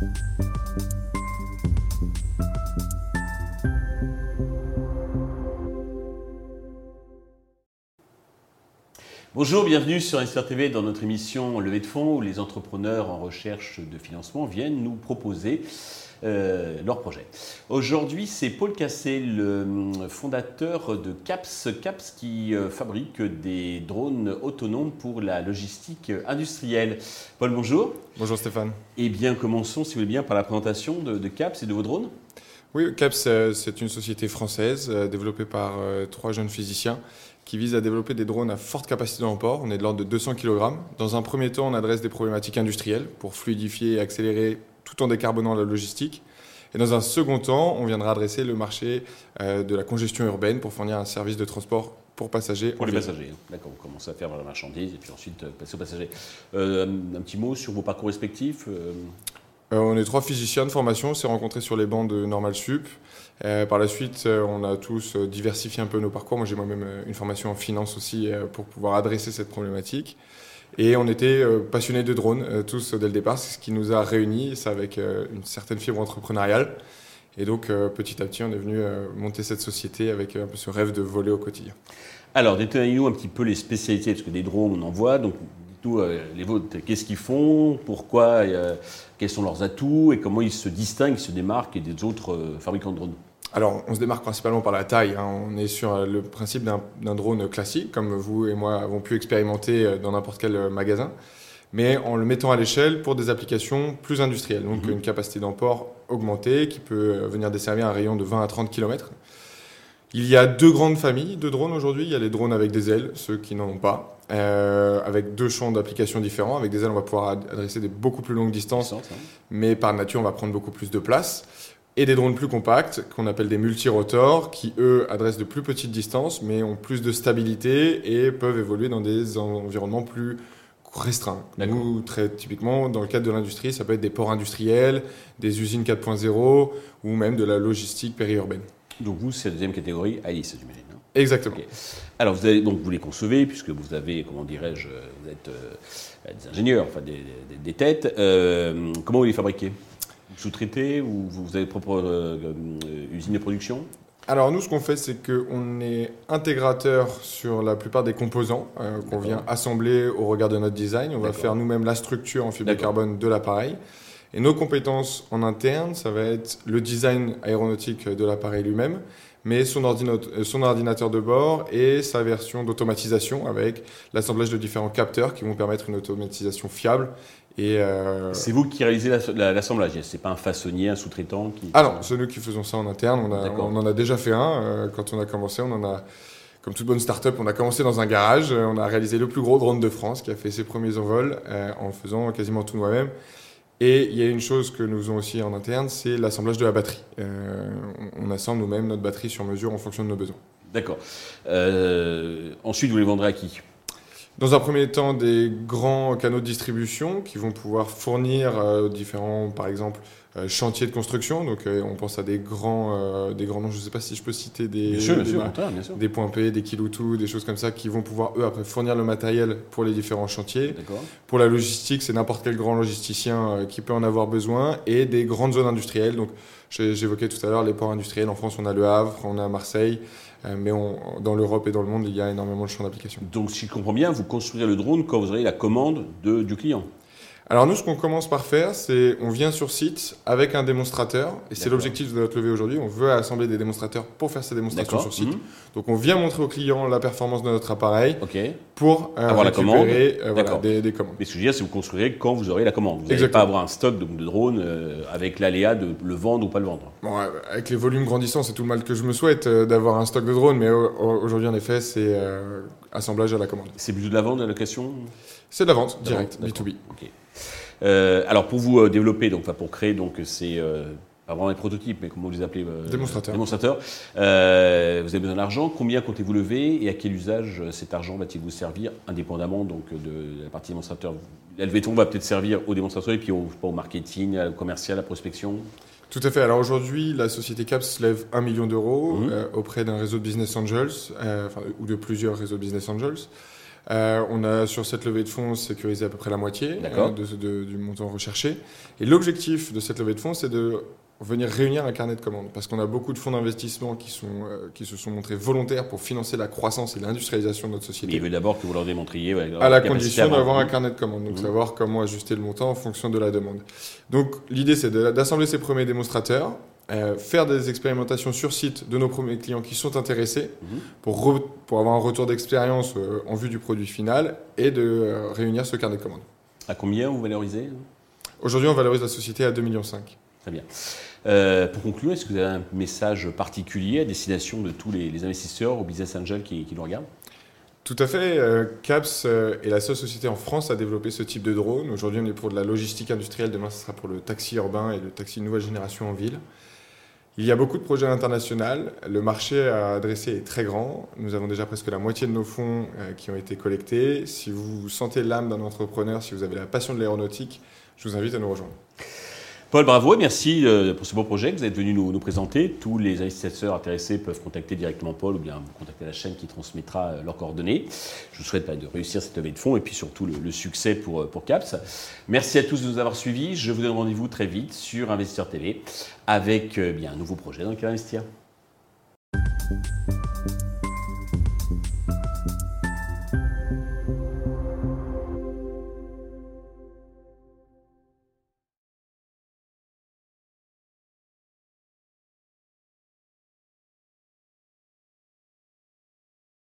Thank you. Bonjour, bienvenue sur Investir TV dans notre émission Levée de fonds où les entrepreneurs en recherche de financement viennent nous proposer euh, leur projet. Aujourd'hui, c'est Paul Cassé, le hum, fondateur de CAPS, CAPS qui euh, fabrique des drones autonomes pour la logistique industrielle. Paul, bonjour. Bonjour Stéphane. Eh bien, commençons, si vous voulez bien, par la présentation de, CAPS et de vos drones. Oui, CAPS, euh, c'est une société française développée par trois jeunes physiciens qui vise à développer des drones à forte capacité d'emport. On est de l'ordre de 200 kg. Dans un premier temps, on adresse des problématiques industrielles pour fluidifier et accélérer tout en décarbonant la logistique. Et dans un second temps, on viendra adresser le marché euh, de la congestion urbaine pour fournir un service de transport pour passagers. Pour les passagers, hein. d'accord. On commence à faire la marchandise et puis ensuite euh, passer aux passagers. Euh, un petit mot sur vos parcours respectifs On est trois physiciens de formation, on s'est rencontrés sur les bancs de Normal Sup. Euh, par la suite, euh, on a tous euh, diversifié un peu nos parcours. Moi, j'ai moi-même une formation en finance aussi pour pouvoir adresser cette problématique. Et on était passionnés de drones, tous dès le départ. C'est ce qui nous a réunis, c'est avec une certaine fibre entrepreneuriale. Et donc, petit à petit, on est venu monter cette société avec un peu ce rêve de voler au quotidien. Alors, détaillez-nous un petit peu les spécialités, parce que des drones, on en voit. Donc, dites-nous les vôtres, qu'est-ce qu'ils font, pourquoi, quels sont leurs atouts et comment ils se distinguent, ils se démarquent des autres fabricants de drones alors, on se démarque principalement par la taille. Hein. On est sur euh, le principe d'un drone classique, comme vous et moi avons pu expérimenter euh, dans n'importe quel euh, magasin, mais en le mettant à l'échelle pour des applications plus industrielles. Donc, mhm. une capacité d'emport augmentée qui peut venir desservir un rayon de 20 à 30 km. Il y a deux grandes familles de drones aujourd'hui. Il y a les drones avec des ailes, ceux qui n'en ont pas, avec deux champs d'application différents. Avec des ailes, on va pouvoir adresser des beaucoup plus longues distances, mais par nature, on va prendre beaucoup plus de place et des drones plus compacts qu'on appelle des multirotors qui eux adressent de plus petites distances mais ont plus de stabilité et peuvent évoluer dans des environnements plus restreints. Nous, très typiquement, dans le cadre de l'industrie, ça peut être des ports industriels, des usines 4.0 ou même de la logistique périurbaine. Donc vous, c'est la deuxième catégorie, Alice, j'imagine. Hein Exactement. Alors vous, avez, donc, vous les concevez, puisque vous avez, comment dirais-je, vous êtes euh, des ingénieurs, enfin des, têtes. Euh, comment vous les fabriquez? Sous-traitez ou vous avez propre euh, usine de production? Alors nous, ce qu'on fait, c'est qu'on est intégrateur sur la plupart des composants qu'on vient assembler au regard de notre design. On va faire nous-mêmes la structure en fibre de carbone de l'appareil. Et nos compétences en interne, ça va être le design aéronautique de l'appareil lui-même, mais son, son, ordinateur de bord et sa version d'automatisation avec l'assemblage de différents capteurs qui vont permettre une automatisation fiable euh, c'est vous qui réalisez l'assemblage, Ce c'est pas un façonnier, un sous-traitant qui... Ah non, c'est nous qui faisons ça en interne. On, on en a déjà fait un. Euh, quand on a commencé, on en a, comme toute bonne start-up, on a commencé dans un garage. Euh, on a réalisé le plus gros drone de France qui a fait ses premiers envols en faisant quasiment tout nous-mêmes. Et il y a une chose que nous faisons aussi en interne, c'est l'assemblage de la batterie. on assemble nous-mêmes notre batterie sur mesure en fonction de nos besoins. D'accord. ensuite, vous les vendrez à qui? Dans un premier temps, des grands canaux de distribution qui vont pouvoir fournir euh, différents, par exemple, euh, chantiers de construction. Donc, euh, on pense à des grands, des grands noms. Je ne sais pas si je peux citer des, bien sûr, des, bien sûr, des points P, des Kiloutou, des choses comme ça, qui vont pouvoir eux après fournir le matériel pour les différents chantiers. Pour la logistique, c'est n'importe quel grand logisticien qui peut en avoir besoin et des grandes zones industrielles. Donc, j'évoquais tout à l'heure les ports industriels. En France, on a Le Havre, on a Marseille. Euh, mais dans l'Europe et dans le monde, il y a énormément de champs d'application. Donc, si je comprends bien, vous construisez le drone quand vous avez la commande du client alors nous, ce qu'on commence par faire, c'est on vient sur site avec un démonstrateur, et c'est l'objectif de notre levée aujourd'hui. On veut assembler des démonstrateurs pour faire ces démonstrations sur site. Mhm. Donc on vient montrer au client la performance de notre appareil pour euh, avoir la commande. Euh, des, commandes. Mais ce que je veux dire, c'est vous construirez quand vous aurez la commande. Vous n'allez pas avoir un stock de, drones euh, avec l'aléa de le vendre ou pas le vendre. Bon, avec les volumes grandissants, c'est tout le mal que je me souhaite d'avoir un stock de drones, mais aujourd'hui, en effet, c'est assemblage à la commande. C'est plutôt de la vente, de la location C'est de la vente, direct, B2B. Euh, alors pour vous euh, développer, donc, pour créer, donc c'est euh, pas vraiment des prototypes, mais comment vous les appelez Démonstrateurs. Démonstrateurs. vous avez besoin d'argent. Combien comptez-vous lever et à quel usage cet argent va-t-il vous servir, indépendamment donc de la partie démonstrateur? La levée va peut-être servir aux démonstrateurs et puis au, au marketing, au commercial, à la prospection? Tout à fait. Alors aujourd'hui, la société CAPS lève 1 million d'euros mhm. auprès d'un réseau de business angels, ou de plusieurs réseaux de business angels. on a sur cette levée de fonds sécurisé à peu près la moitié du montant recherché. Et l'objectif de cette levée de fonds, c'est de venir réunir un carnet de commandes. Parce qu'on a beaucoup de fonds d'investissement qui, sont, euh, qui se sont montrés volontaires pour financer la croissance et l'industrialisation de notre société. Mais il veut d'abord que vous leur démontriez. à la condition d'avoir un carnet de commandes. Donc mmh. savoir comment ajuster le montant en fonction de la demande. Donc l'idée, c'est d'assembler ces premiers démonstrateurs. Euh, faire des expérimentations sur site de nos premiers clients qui sont intéressés mmh. pour, pour avoir un retour d'expérience euh, en vue du produit final et de réunir ce carnet de commandes. À combien vous valorisez Aujourd'hui, on valorise la société à 2,5 millions. Très bien. Euh, pour conclure, est-ce que vous avez un message particulier à destination de tous les, investisseurs ou business angels qui, nous regardent? Tout à fait. Euh, CAPS euh, est la seule société en France à développer ce type de drone. Aujourd'hui, on est pour de la logistique industrielle. Demain, ce sera pour le taxi urbain et le taxi nouvelle génération en ville. Il y a beaucoup de projets internationaux. Le marché à adresser est très grand. Nous avons déjà presque la moitié de nos fonds qui ont été collectés. Si vous sentez l'âme d'un entrepreneur, si vous avez la passion de l'aéronautique, je vous invite à nous rejoindre. Paul, bravo et merci euh, pour ce beau projet que vous êtes venu nous, présenter. Tous les investisseurs intéressés peuvent contacter directement Paul ou bien contacter la chaîne qui transmettra euh, leurs coordonnées. Je vous souhaite bah, de réussir cette levée de fonds et puis surtout le, succès pour, euh, pour CAPS. Merci à tous de nous avoir suivis. Je vous donne rendez-vous très vite sur Investisseur TV avec bien, un nouveau projet dans lequel investir.